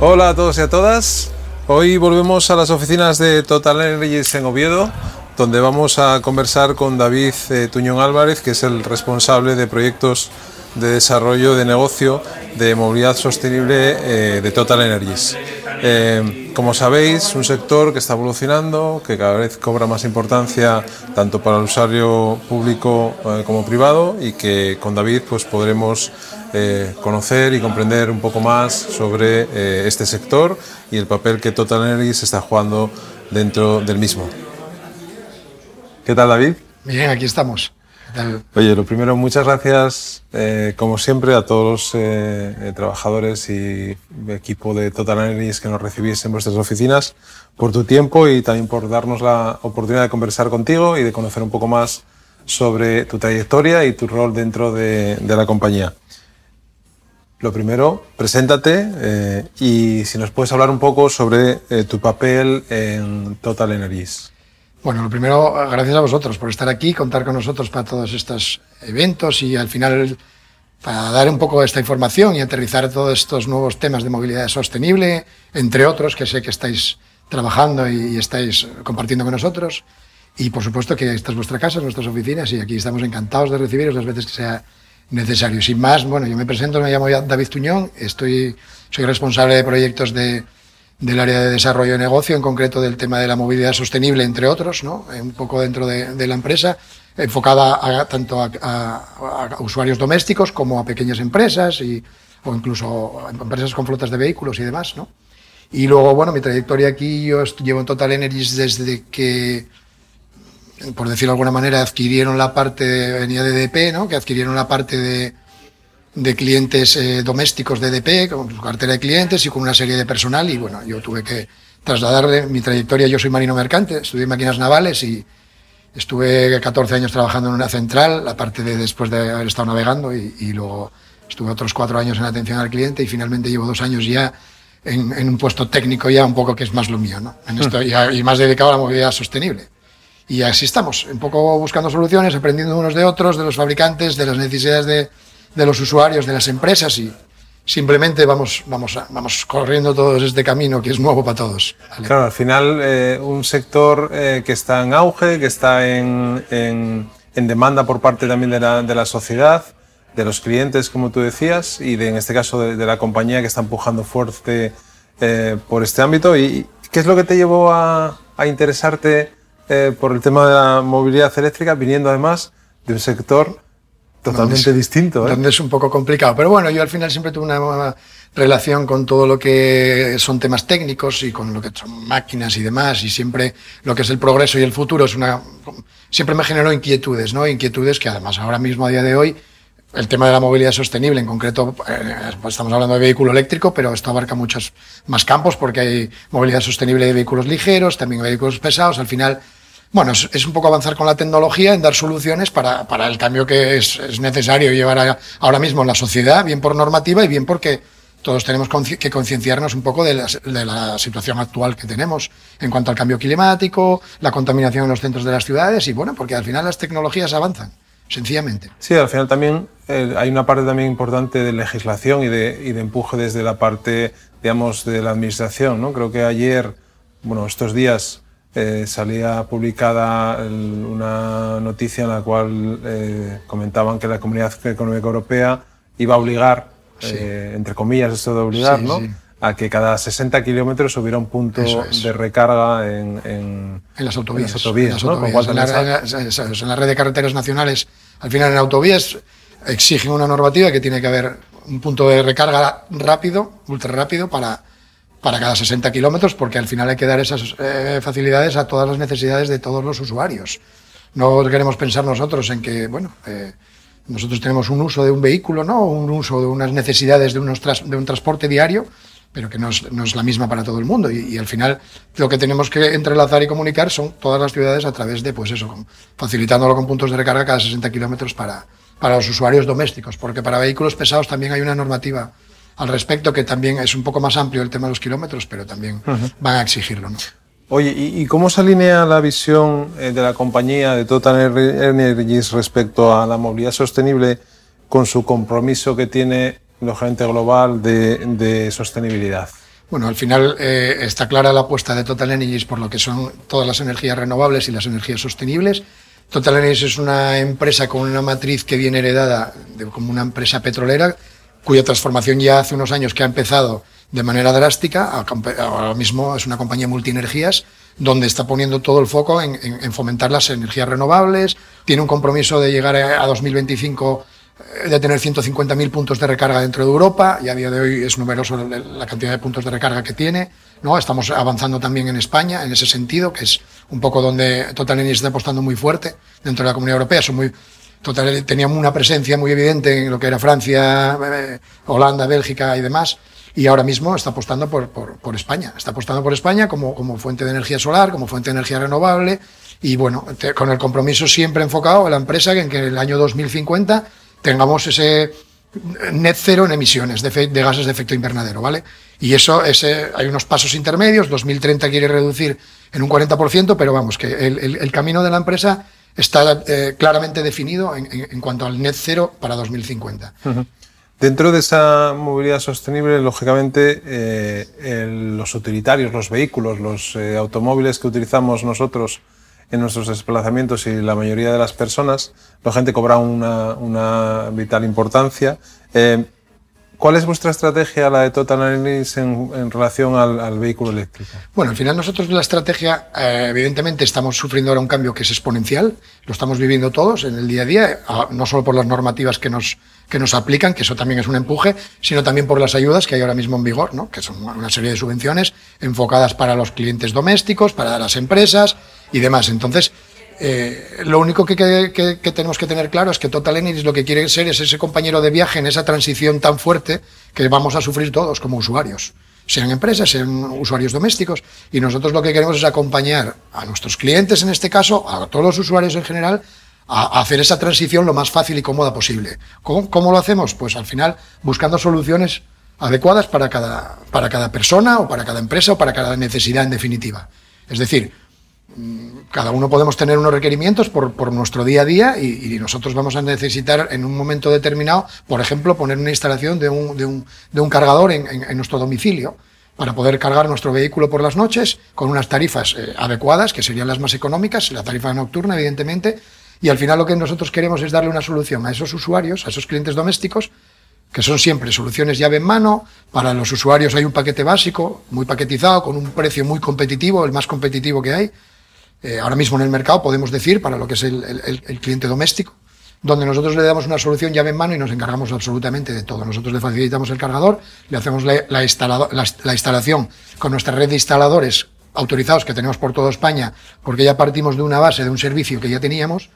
Hola a todos y a todas. Hoy volvemos a las oficinas de Total Energies en Oviedo, donde vamos a conversar con David eh, Tuñón Álvarez, que es el responsable de proyectos de desarrollo de negocio de movilidad sostenible eh, de Total Energies. Eh, como sabéis, un sector que está evolucionando, que cada vez cobra más importancia tanto para el usuario público eh, como privado y que con David pues, podremos conocer y comprender un poco más sobre este sector y el papel que Total Energies está jugando dentro del mismo. ¿Qué tal, David? Bien, aquí estamos. Oye, lo primero, muchas gracias, eh, como siempre, a todos los eh, eh, trabajadores y equipo de Total Energies que nos recibís en vuestras oficinas por tu tiempo y también por darnos la oportunidad de conversar contigo y de conocer un poco más sobre tu trayectoria y tu rol dentro de, la compañía. Lo primero, preséntate y si nos puedes hablar un poco sobre tu papel en Total Energies. Bueno, lo primero, gracias a vosotros por estar aquí, contar con nosotros para todos estos eventos y al final para dar un poco esta información y aterrizar todos estos nuevos temas de movilidad sostenible, entre otros que sé que estáis trabajando y estáis compartiendo con nosotros. Y por supuesto que esta es vuestra casa, nuestras oficinas y aquí estamos encantados de recibiros las veces que sea necesario. Sin más, bueno, yo me presento, me llamo David Tuñón, estoy, soy responsable de proyectos de, del área de desarrollo de negocio, en concreto del tema de la movilidad sostenible, entre otros, ¿no? Eh, un poco dentro de, la empresa, enfocada tanto a, usuarios domésticos como a pequeñas empresas y, o incluso empresas con flotas de vehículos y demás. ¿no? Y luego, bueno, mi trayectoria aquí, yo llevo en Total Energies desde que, por decirlo de alguna manera, adquirieron la parte, venía de DP, ¿no? que adquirieron la parte de de clientes eh, domésticos de EDP, con su cartera de clientes y con una serie de personal. Y bueno, yo tuve que trasladarle mi trayectoria. Yo soy marino mercante, estudié máquinas navales y estuve 14 años trabajando en una central, aparte de después de haber estado navegando, y, luego estuve otros cuatro años en atención al cliente y finalmente llevo dos años ya en, un puesto técnico ya un poco que es más lo mío, ¿no? En esto, y, y más dedicado a la movilidad sostenible. Y así estamos, un poco buscando soluciones, aprendiendo unos de otros, de los fabricantes, de las necesidades de, de los usuarios, de las empresas y simplemente vamos, vamos, vamos corriendo todos este camino que es nuevo para todos. Claro, al final eh, un sector eh, que está en auge, que está en, en, demanda por parte también de la, de la, sociedad, de los clientes, como tú decías, y de, en este caso de, la compañía que está empujando fuerte eh, por este ámbito. ¿Y qué es lo que te llevó a, a interesarte por el tema de la movilidad eléctrica, viniendo además de un sector totalmente distinto. ¿eh? Donde es un poco complicado. Pero bueno, yo al final siempre tuve una relación con todo lo que son temas técnicos y con lo que son máquinas y demás. Y siempre lo que es el progreso y el futuro es una. Siempre me generó inquietudes, ¿no? Inquietudes que además ahora mismo, a día de hoy, el tema de la movilidad sostenible, en concreto, eh, pues estamos hablando de vehículo eléctrico, pero esto abarca muchos más campos porque hay movilidad sostenible de vehículos ligeros, también vehículos pesados. Al final, bueno, es, un poco avanzar con la tecnología en dar soluciones para, para el cambio que es, es necesario llevar ahora mismo en la sociedad, bien por normativa y bien porque todos tenemos que concienciarnos un poco de la, de la, situación actual que tenemos en cuanto al cambio climático, la contaminación en los centros de las ciudades y bueno, porque al final las tecnologías avanzan, sencillamente. Sí, al final también eh, hay una parte también importante de legislación y de, y de empuje desde la parte, digamos, de la administración, ¿no? Creo que ayer, bueno, estos días eh, salía publicada una noticia en la cual eh, comentaban que la Comunidad Económica Europea iba a obligar, eh, entre comillas, esto de obligar, ¿no? a que cada 60 kilómetros hubiera un punto de recarga en, en, las autovías. En las autovías, en, la, red de carreteras nacionales, al final en autovías exigen una normativa que tiene que haber un punto de recarga rápido, ultra rápido, para, para cada 60 kilómetros, porque al final hay que dar esas eh, facilidades a todas las necesidades de todos los usuarios. No queremos pensar nosotros en que, bueno, eh, nosotros tenemos un uso de un vehículo, ¿no? Un uso de unas necesidades de, unos de un transporte diario, pero que no es, no es, la misma para todo el mundo. Y, al final lo que tenemos que entrelazar y comunicar son todas las ciudades a través de, pues eso, facilitándolo con puntos de recarga cada 60 kilómetros para, para los usuarios domésticos, porque para vehículos pesados también hay una normativa al respecto, que también es un poco más amplio el tema de los kilómetros, pero también van a exigirlo. ¿no? Oye, ¿y, cómo se alinea la visión eh, de la compañía de Total Energies respecto a la movilidad sostenible con su compromiso que tiene, lógicamente, global de, sostenibilidad? Bueno, al final eh, está clara la apuesta de Total Energies por lo que son todas las energías renovables y las energías sostenibles. Total Energies es una empresa con una matriz que viene heredada de, como una empresa petrolera, cuya transformación ya hace unos años que ha empezado de manera drástica. Ahora mismo es una compañía multienergías donde está poniendo todo el foco en, fomentar las energías renovables. Tiene un compromiso de llegar a, 2025 eh, de tener 150.000 puntos de recarga dentro de Europa y a día de hoy es numeroso la cantidad de puntos de recarga que tiene. ¿no? Estamos avanzando también en España en ese sentido, que es un poco donde Total Energy está apostando muy fuerte dentro de la Comunidad Europea. Son muy, Total teníamos una presencia muy evidente en lo que era Francia, eh, Holanda, Bélgica y demás y ahora mismo está apostando por, España. Está apostando por España como, fuente de energía solar, como fuente de energía renovable y bueno, con el compromiso siempre enfocado a la empresa en que en el año 2050 tengamos ese net cero en emisiones de, gases de efecto invernadero, ¿vale? Y eso, hay unos pasos intermedios, 2030 quiere reducir en un 40%, pero vamos, que el, camino de la empresa está eh, claramente definido en, cuanto al net cero para 2050. Dentro de esa movilidad sostenible, lógicamente, eh, los utilitarios, los vehículos, los eh, automóviles que utilizamos nosotros en nuestros desplazamientos y la mayoría de las personas, la gente cobra una, vital importancia. ¿Cuál es vuestra estrategia, la de Total Analysis, en, relación al, vehículo eléctrico? Bueno, al final nosotros la estrategia, eh, evidentemente estamos sufriendo ahora un cambio que es exponencial, lo estamos viviendo todos en el día a día, no solo por las normativas que nos, que nos aplican, que eso también es un empuje, sino también por las ayudas que hay ahora mismo en vigor, ¿no? que son una serie de subvenciones enfocadas para los clientes domésticos, para las empresas y demás. Entonces, eh, lo único que, tenemos que tener claro es que Total Energy lo que quiere ser es ese compañero de viaje en esa transición tan fuerte que vamos a sufrir todos como usuarios, sean empresas, sean usuarios domésticos. Y nosotros lo que queremos es acompañar a nuestros clientes, en este caso, a todos los usuarios en general, a, hacer esa transición lo más fácil y cómoda posible. ¿Cómo, lo hacemos? Pues al final buscando soluciones adecuadas para cada, para cada persona o para cada empresa o para cada necesidad en definitiva. Es decir, cada uno podemos tener unos requerimientos por, nuestro día a día y, nosotros vamos a necesitar en un momento determinado, por ejemplo, poner una instalación de un, cargador en, nuestro domicilio para poder cargar nuestro vehículo por las noches con unas tarifas eh, adecuadas, que serían las más económicas, la tarifa nocturna, evidentemente, y al final lo que nosotros queremos es darle una solución a esos usuarios, a esos clientes domésticos, que son siempre soluciones llave en mano. Para los usuarios hay un paquete básico, muy paquetizado, con un precio muy competitivo, el más competitivo que hay eh, ahora mismo en el mercado, podemos decir, para lo que es el, cliente doméstico, donde nosotros le damos una solución llave en mano y nos encargamos absolutamente de todo. Nosotros le facilitamos el cargador, le hacemos la, la, instalación con nuestra red de instaladores autorizados que tenemos por toda España, porque ya partimos de una base, de un servicio que ya teníamos,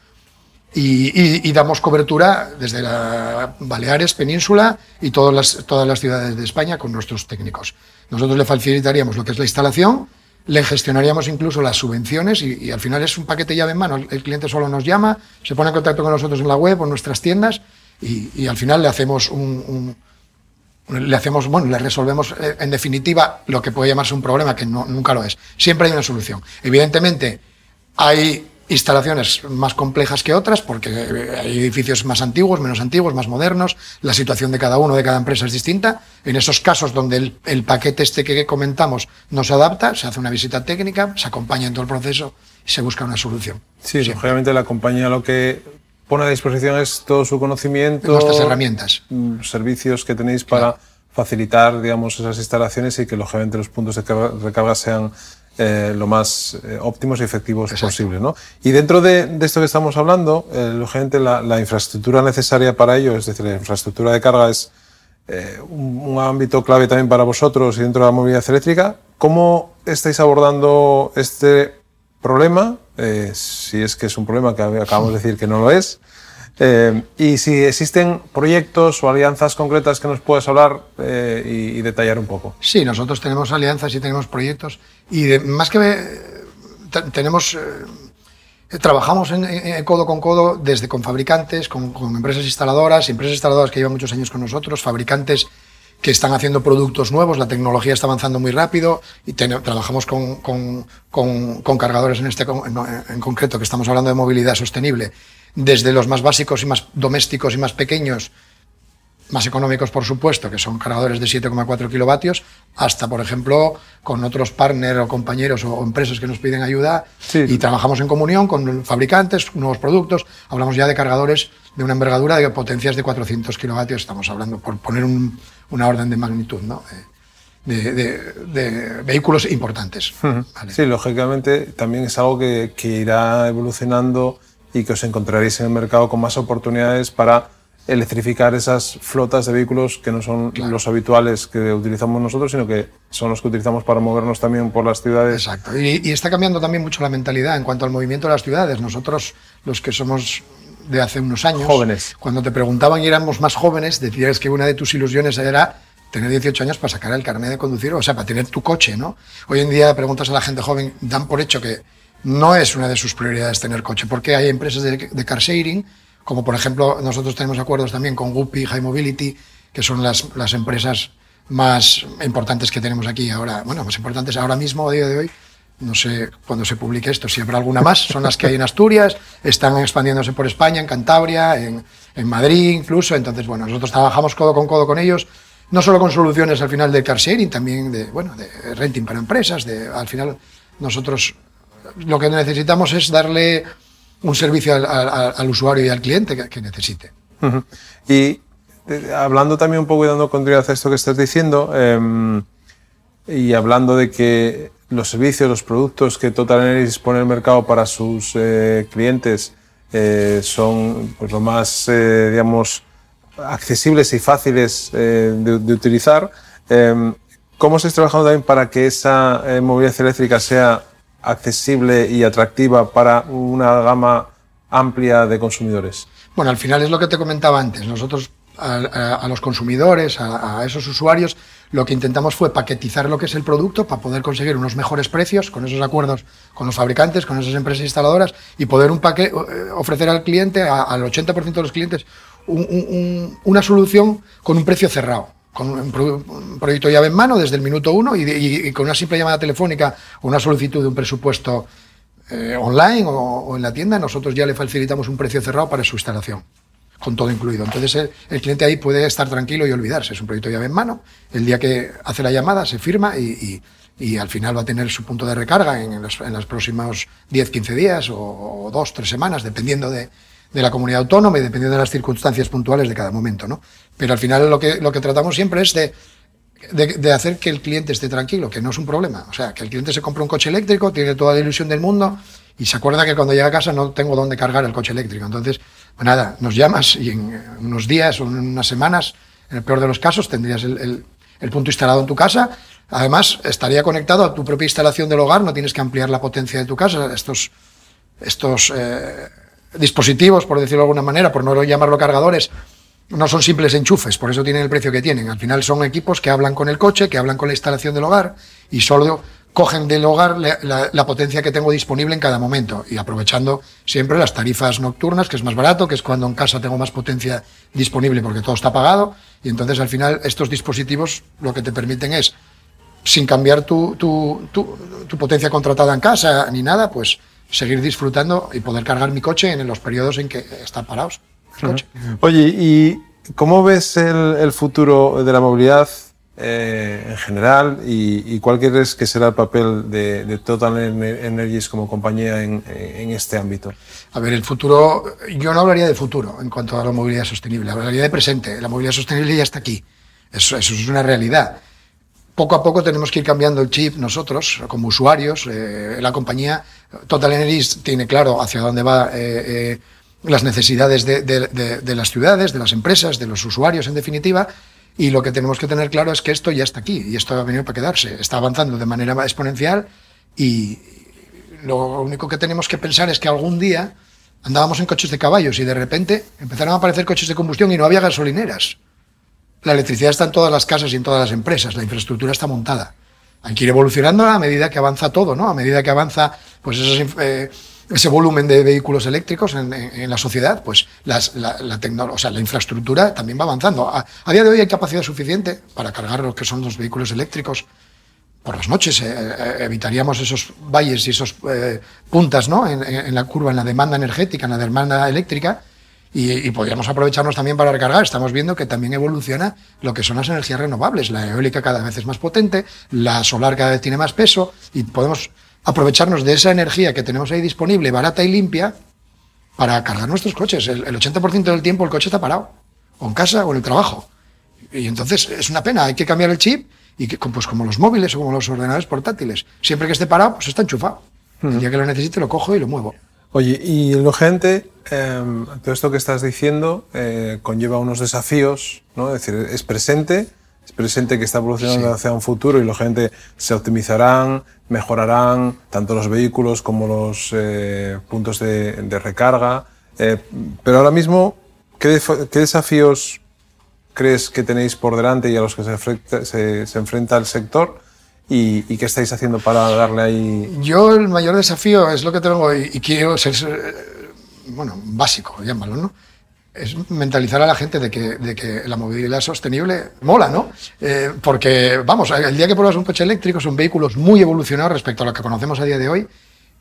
y, damos cobertura desde la Baleares, Península y todas las ciudades de España con nuestros técnicos. Nosotros le facilitaríamos lo que es la instalación, le gestionaríamos incluso las subvenciones y, al final es un paquete llave en mano. El, cliente solo nos llama, se pone en contacto con nosotros en la web o en nuestras tiendas y, al final le hacemos un, le hacemos, bueno, le resolvemos eh, en definitiva lo que puede llamarse un problema, que nunca lo es. Siempre hay una solución. Evidentemente, hay instalaciones más complejas que otras, porque hay edificios más antiguos, menos antiguos, más modernos, la situación de cada uno, de cada empresa es distinta. En esos casos donde el, paquete este que comentamos no se adapta, se hace una visita técnica, se acompaña en todo el proceso y se busca una solución. Sí, obviamente la compañía lo que pone a disposición es todo su conocimiento, nuestras herramientas, mm, servicios que tenéis para facilitar, digamos, esas instalaciones y que lógicamente los puntos de recarga sean eh, lo más eh, óptimos y efectivos posible. ¿no? Y dentro de, esto que estamos hablando, eh, lógicamente la, infraestructura necesaria para ello, es decir, la infraestructura de carga es un, ámbito clave también para vosotros y dentro de la movilidad eléctrica. ¿Cómo estáis abordando este problema? si es que es un problema que acabamos de decir que no lo es. Eh, y si existen proyectos o alianzas concretas que nos puedes hablar eh, y, detallar un poco. Sí, nosotros tenemos alianzas y tenemos proyectos y más que tenemos eh, trabajamos en, codo con codo desde con fabricantes, con, empresas instaladoras, empresas instaladoras que llevan muchos años con nosotros, fabricantes que están haciendo productos nuevos, la tecnología está avanzando muy rápido y trabajamos con, con, con, cargadores en, este, en, concreto, que estamos hablando de movilidad sostenible, desde los más básicos y más domésticos y más pequeños, más económicos por supuesto, que son cargadores de 7,4 kilovatios, hasta por ejemplo con otros partners o compañeros o empresas que nos piden ayuda y trabajamos en comunión con fabricantes, nuevos productos, hablamos ya de cargadores de una envergadura de potencias de 400 kilovatios, estamos hablando por poner una orden de magnitud, ¿no? De, vehículos importantes. Sí, lógicamente también es algo que, que irá evolucionando y que os encontraréis en el mercado con más oportunidades para electrificar esas flotas de vehículos que no son los habituales que utilizamos nosotros, sino que son los que utilizamos para movernos también por las ciudades. Exacto. Y, y, está cambiando también mucho la mentalidad en cuanto al movimiento de las ciudades. Nosotros, los que somos de hace unos años, jóvenes. cuando te preguntaban y éramos más jóvenes, decías que una de tus ilusiones era tener 18 años para sacar el carnet de conducir, o sea, para tener tu coche, ¿no? Hoy en día preguntas a la gente joven, dan por hecho que no es una de sus prioridades tener coche, porque hay empresas de, de car sharing como por ejemplo nosotros tenemos acuerdos también con Guppy, High Mobility, que son las, las empresas más importantes que tenemos aquí ahora, bueno, más importantes ahora mismo, a día de hoy, no sé cuándo se publique esto, si habrá alguna más, son las que hay en Asturias, están expandiéndose por España, en Cantabria, en, en Madrid incluso, entonces, bueno, nosotros trabajamos codo con codo con ellos, no solo con soluciones al final de car sharing, también de, bueno, de renting para empresas, de, al final nosotros lo que necesitamos es darle un servicio al, usuario y al cliente que, necesite. Y hablando también un poco y dando continuidad a esto que estás diciendo, em, y hablando de que los servicios, los productos que Total Energy pone en el mercado para sus eh, clientes eh, son pues, lo más, eh, digamos, accesibles y fáciles de, de, utilizar. Em, ¿Cómo se está trabajando también para que esa movilidad eléctrica sea accesible y atractiva para una gama amplia de consumidores? Bueno, al final es lo que te comentaba antes. Nosotros a, los consumidores, a, esos usuarios, lo que intentamos fue paquetizar lo que es el producto para poder conseguir unos mejores precios con esos acuerdos con los fabricantes, con esas empresas instaladoras y poder un eh, ofrecer al cliente, al 80% de los clientes, una solución con un precio cerrado con un, proyecto llave en mano desde el minuto uno y, con una simple llamada telefónica o una solicitud de un presupuesto eh, online o, en la tienda, nosotros ya le facilitamos un precio cerrado para su instalación, con todo incluido. Entonces el, cliente ahí puede estar tranquilo y olvidarse. Es un proyecto llave en mano. El día que hace la llamada se firma y, al final va a tener su punto de recarga en, los, próximos 10, 15 días o, o dos, tres semanas, dependiendo de, de la comunidad autónoma y dependiendo de las circunstancias puntuales de cada momento, ¿no? Pero al final lo que, lo que tratamos siempre es de, de, hacer que el cliente esté tranquilo, que no es un problema. O sea, que el cliente se compra un coche eléctrico, tiene toda la ilusión del mundo y se acuerda que cuando llega a casa no tengo dónde cargar el coche eléctrico. Entonces, pues nada, nos llamas y en unos días o en unas semanas, en el peor de los casos, tendrías el, el, punto instalado en tu casa. Además, estaría conectado a tu propia instalación del hogar, no tienes que ampliar la potencia de tu casa. Estos, estos eh, dispositivos, por decirlo de alguna manera, por no llamarlo cargadores, no son simples enchufes, por eso tienen el precio que tienen. Al final son equipos que hablan con el coche, que hablan con la instalación del hogar y solo cogen del hogar la, potencia que tengo disponible en cada momento y aprovechando siempre las tarifas nocturnas, que es más barato, que es cuando en casa tengo más potencia disponible porque todo está pagado y entonces al final estos dispositivos lo que te permiten es, sin cambiar tu, tu, tu potencia contratada en casa ni nada, pues seguir disfrutando y poder cargar mi coche en los periodos en que están parados. Oye, ¿y cómo ves el, futuro de la movilidad eh, en general y, cuál crees que será el papel de, Total Energies como compañía en, este ámbito? A ver, el futuro, yo no hablaría de futuro en cuanto a la movilidad sostenible, hablaría de presente. La movilidad sostenible ya está aquí, eso, eso es una realidad poco a poco tenemos que ir cambiando el chip nosotros, como usuarios. Eh, la compañía Total Energy tiene claro hacia dónde va eh, eh, las necesidades de, las ciudades, de las empresas, de los usuarios, en definitiva. Y lo que tenemos que tener claro es que esto ya está aquí y esto ha venido para quedarse. Está avanzando de manera exponencial y lo único que tenemos que pensar es que algún día andábamos en coches de caballos y de repente empezaron a aparecer coches de combustión y no había gasolineras. La electricidad está en todas las casas y en todas las empresas, la infraestructura está montada. Hay que ir evolucionando a medida que avanza todo, ¿no? A medida que avanza pues esas eh, ese volumen de vehículos eléctricos en, la sociedad, pues las, la, la, o sea, la infraestructura también va avanzando. A, día de hoy hay capacidad suficiente para cargar lo que son los vehículos eléctricos por las noches. Eh, eh, evitaríamos esos valles y esos eh, puntas ¿no? En, la curva, en la demanda energética, en la demanda eléctrica, y, podríamos aprovecharnos también para recargar. Estamos viendo que también evoluciona lo que son las energías renovables. La eólica cada vez es más potente, la solar cada vez tiene más peso y podemos aprovecharnos de esa energía que tenemos ahí disponible, barata y limpia, para cargar nuestros coches. El, 80% del tiempo el coche está parado, o en casa o en el trabajo. Y entonces es una pena, hay que cambiar el chip y que, pues como los móviles o como los ordenadores portátiles, siempre que esté parado, pues está enchufado. El día que lo necesite lo cojo y lo muevo. Oye, y lógicamente, eh, todo esto que estás diciendo eh, conlleva unos desafíos, ¿no? Es decir, es presente, es presente que está evolucionando hacia un futuro y lógicamente se optimizarán, mejorarán tanto los vehículos como los eh, puntos de, de recarga. Eh, pero ahora mismo, ¿qué, ¿qué, desafíos crees que tenéis por delante y a los que se enfrenta, se, se enfrenta el sector? ¿Y, qué estáis haciendo para darle ahí? Yo el mayor desafío es lo que tengo y, quiero ser, eh, bueno, básico, llámalo, ¿no? Es mentalizar a la gente de que, de que la movilidad sostenible mola, ¿no? Eh, porque, vamos, el día que pruebas un coche eléctrico son vehículos muy evolucionados respecto a lo que conocemos a día de hoy,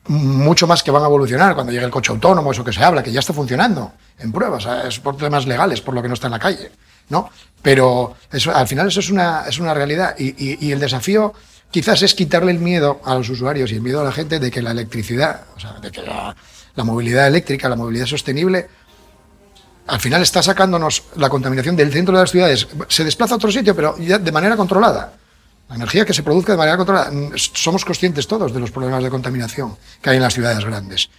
mucho más que van a evolucionar cuando llegue el coche autónomo, eso que se habla, que ya está funcionando en pruebas, es por temas legales, por lo que no está en la calle, ¿no? Pero eso, al final eso es una, es una realidad y, y, y el desafío quizás es quitarle el miedo a los usuarios y el miedo a la gente de que la electricidad, o sea, de que la, movilidad eléctrica, la movilidad sostenible, al final está sacándonos la contaminación del centro de las ciudades. Se desplaza a otro sitio, pero ya de manera controlada. La energía que se produzca de manera controlada. Somos conscientes todos de los problemas de contaminación que hay en las ciudades grandes.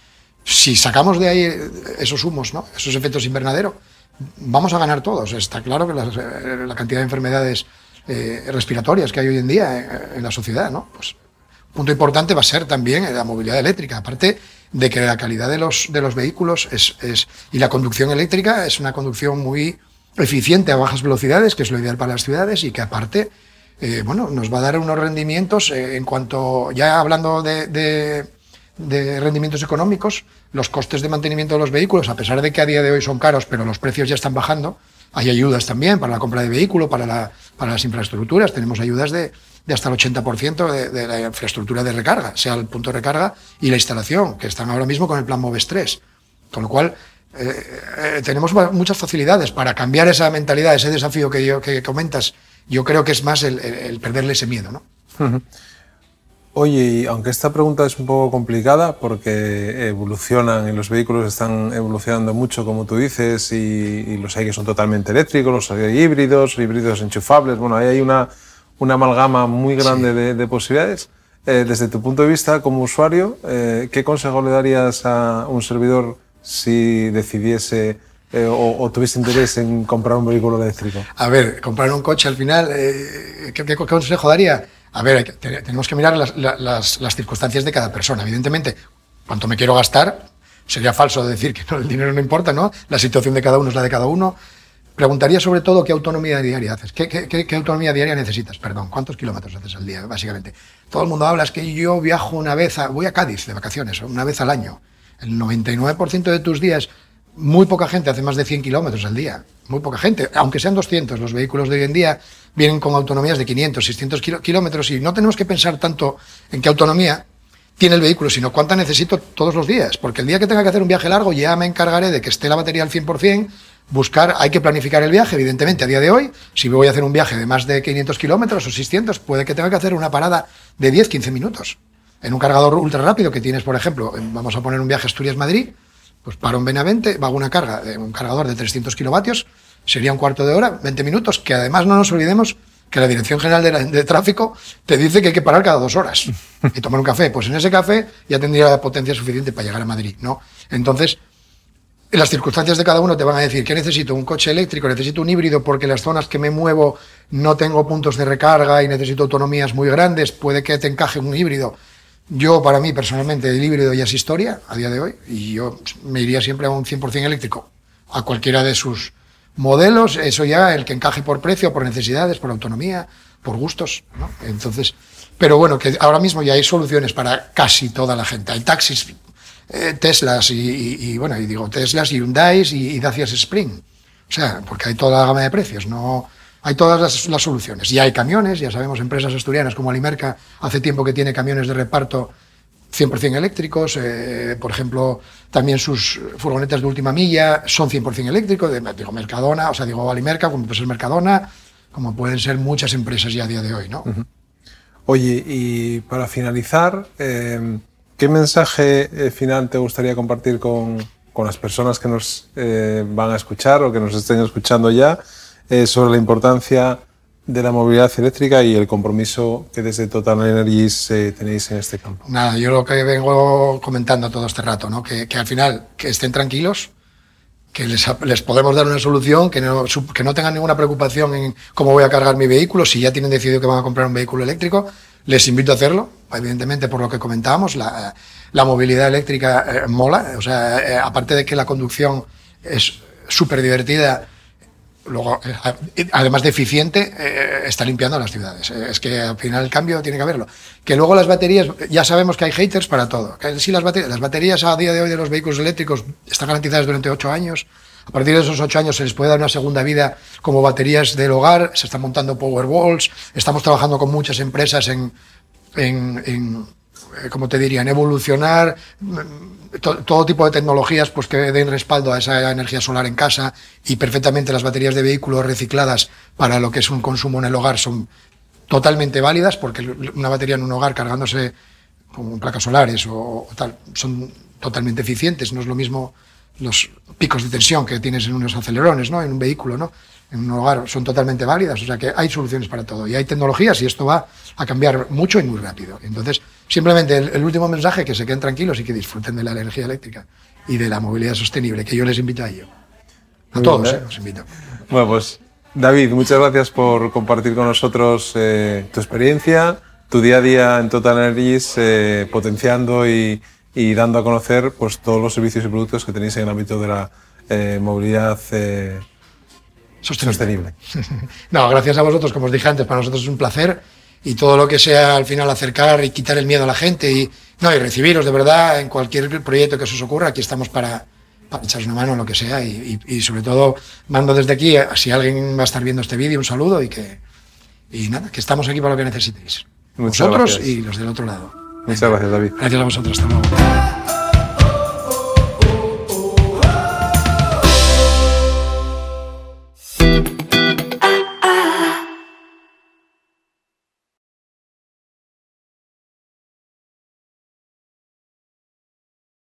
Si sacamos de ahí esos humos, ¿no? esos efectos invernadero, vamos a ganar todos. Está claro que la cantidad de enfermedades eh, respiratorias que hay hoy en día eh, en, la sociedad, ¿no? Pues punto importante va a ser también la movilidad eléctrica, aparte de que la calidad de los, de los vehículos es, es, y la conducción eléctrica es una conducción muy eficiente a bajas velocidades, que es lo ideal para las ciudades y que aparte, eh, bueno, nos va a dar unos rendimientos en cuanto, ya hablando de, de, de, rendimientos económicos, los costes de mantenimiento de los vehículos, a pesar de que a día de hoy son caros, pero los precios ya están bajando, hay ayudas también para la compra de vehículo, para, la, para las infraestructuras. Tenemos ayudas de, de hasta el 80% de, de, la infraestructura de recarga, sea el punto de recarga y la instalación, que están ahora mismo con el plan MOVES 3. Con lo cual, eh, eh, tenemos muchas facilidades para cambiar esa mentalidad, ese desafío que, yo, que comentas. Yo creo que es más el, el perderle ese miedo. ¿no? Uh -huh. Oye, y aunque esta pregunta es un poco complicada porque evolucionan y los vehículos están evolucionando mucho, como tú dices, y, y los hay que son totalmente eléctricos, los hay híbridos, híbridos enchufables, bueno, ahí hay una, una amalgama muy grande sí. de, de, posibilidades. Eh, desde tu punto de vista como usuario, eh, ¿qué consejo le darías a un servidor si decidiese eh, o, o, tuviese interés en comprar un vehículo eléctrico? A ver, comprar un coche al final, eh, ¿qué, ¿qué, consejo daría? A ver, tenemos que mirar las, las, las, circunstancias de cada persona. Evidentemente, cuánto me quiero gastar, sería falso decir que no, el dinero no importa, ¿no? La situación de cada uno es la de cada uno. Preguntaría sobre todo qué autonomía diaria haces. ¿Qué, qué, qué, qué autonomía diaria necesitas? Perdón, ¿cuántos kilómetros haces al día, básicamente? Todo el mundo habla, es que yo viajo una vez, a, voy a Cádiz de vacaciones, una vez al año. El 99% de tus días muy poca gente hace más de 100 kilómetros al día. Muy poca gente, aunque sean 200. Los vehículos de hoy en día vienen con autonomías de 500, 600 kilómetros y no tenemos que pensar tanto en qué autonomía tiene el vehículo, sino cuánta necesito todos los días. Porque el día que tenga que hacer un viaje largo ya me encargaré de que esté la batería al 100%, buscar, hay que planificar el viaje, evidentemente, a día de hoy. Si voy a hacer un viaje de más de 500 kilómetros o 600, puede que tenga que hacer una parada de 10, 15 minutos. En un cargador ultra rápido que tienes, por ejemplo, vamos a poner un viaje Asturias-Madrid, pues paro en Benavente, hago una carga un cargador de 300 kilovatios, sería un cuarto de hora, 20 minutos, que además no nos olvidemos que la Dirección General de, de, Tráfico te dice que hay que parar cada dos horas y tomar un café. Pues en ese café ya tendría la potencia suficiente para llegar a Madrid, ¿no? Entonces, en las circunstancias de cada uno te van a decir que necesito un coche eléctrico, necesito un híbrido porque las zonas que me muevo no tengo puntos de recarga y necesito autonomías muy grandes, puede que te encaje un híbrido yo, para mí, personalmente, el híbrido ya es historia a día de hoy y yo me iría siempre a un 100% eléctrico, a cualquiera de sus modelos, eso ya el que encaje por precio, por necesidades, por autonomía, por gustos, ¿no? Entonces, pero bueno, que ahora mismo ya hay soluciones para casi toda la gente. Hay taxis eh, Teslas y, bueno, y digo Teslas y Hyundai y, y Dacias Spring. O sea, porque hay toda la gama de precios, no hay todas las, soluciones. Y hay camiones, ya sabemos, empresas asturianas como Alimerca hace tiempo que tiene camiones de reparto 100% eléctricos, eh, por ejemplo, también sus furgonetas de última milla son 100% eléctricos, digo Mercadona, o sea, digo Alimerca, como puede ser Mercadona, como pueden ser muchas empresas ya a día de hoy, ¿no? Oye, y para finalizar, em, ¿qué mensaje eh, final te gustaría compartir con, con las personas que nos eh, van a escuchar o que nos estén escuchando ya sobre la importancia de la movilidad eléctrica y el compromiso que desde Total Energies eh, tenéis en este campo. Nada, yo lo que vengo comentando todo este rato, ¿no? que, que al final que estén tranquilos, que les, les, podemos dar una solución, que no, que no tengan ninguna preocupación en cómo voy a cargar mi vehículo, si ya tienen decidido que van a comprar un vehículo eléctrico, les invito a hacerlo, evidentemente por lo que comentábamos, la, la movilidad eléctrica eh, mola, o sea, eh, aparte de que la conducción es súper divertida, luego, eh, además de eficiente, eh, está limpiando las ciudades. Eh, es que al final el cambio tiene que haberlo. Que luego las baterías, ya sabemos que hay haters para todo. Que sí, las baterías, las baterías a día de hoy de los vehículos eléctricos están garantizadas durante ocho años. A partir de esos ocho años se les puede dar una segunda vida como baterías del hogar. Se están montando power walls. Estamos trabajando con muchas empresas en, en, en como te diría, en evolucionar todo tipo de tecnologías pues, que den respaldo a esa energía solar en casa y perfectamente las baterías de vehículos recicladas para lo que es un consumo en el hogar son totalmente válidas porque una batería en un hogar cargándose con placas solares o, tal son totalmente eficientes. No es lo mismo los picos de tensión que tienes en unos acelerones, ¿no? En un vehículo, ¿no? En un hogar son totalmente válidas. O sea que hay soluciones para todo y hay tecnologías y esto va a cambiar mucho y muy rápido. Entonces, Simplemente el, último mensaje, que se queden tranquilos y que disfruten de la energía eléctrica y de la movilidad sostenible, que yo les invito a ello. A todos, eh, invito. Bueno, pues David, muchas gracias por compartir con nosotros eh, tu experiencia, tu día a día en Total Energies, eh, potenciando y, dando a conocer pues, todos los servicios y productos que tenéis en el ámbito de la movilidad sostenible. no, gracias a vosotros, como os dije antes, para nosotros es un placer y todo lo que sea al final acercar y quitar el miedo a la gente y, no, y recibiros de verdad en cualquier proyecto que se os ocurra, aquí estamos para, para echaros una mano en lo que sea y, y, sobre todo mando desde aquí, si alguien va a estar viendo este vídeo, un saludo y que y nada, que estamos aquí para lo que necesitéis. Muchas Vosotros y los del otro lado. Muchas gracias, David. Gracias a vosotros, hasta luego.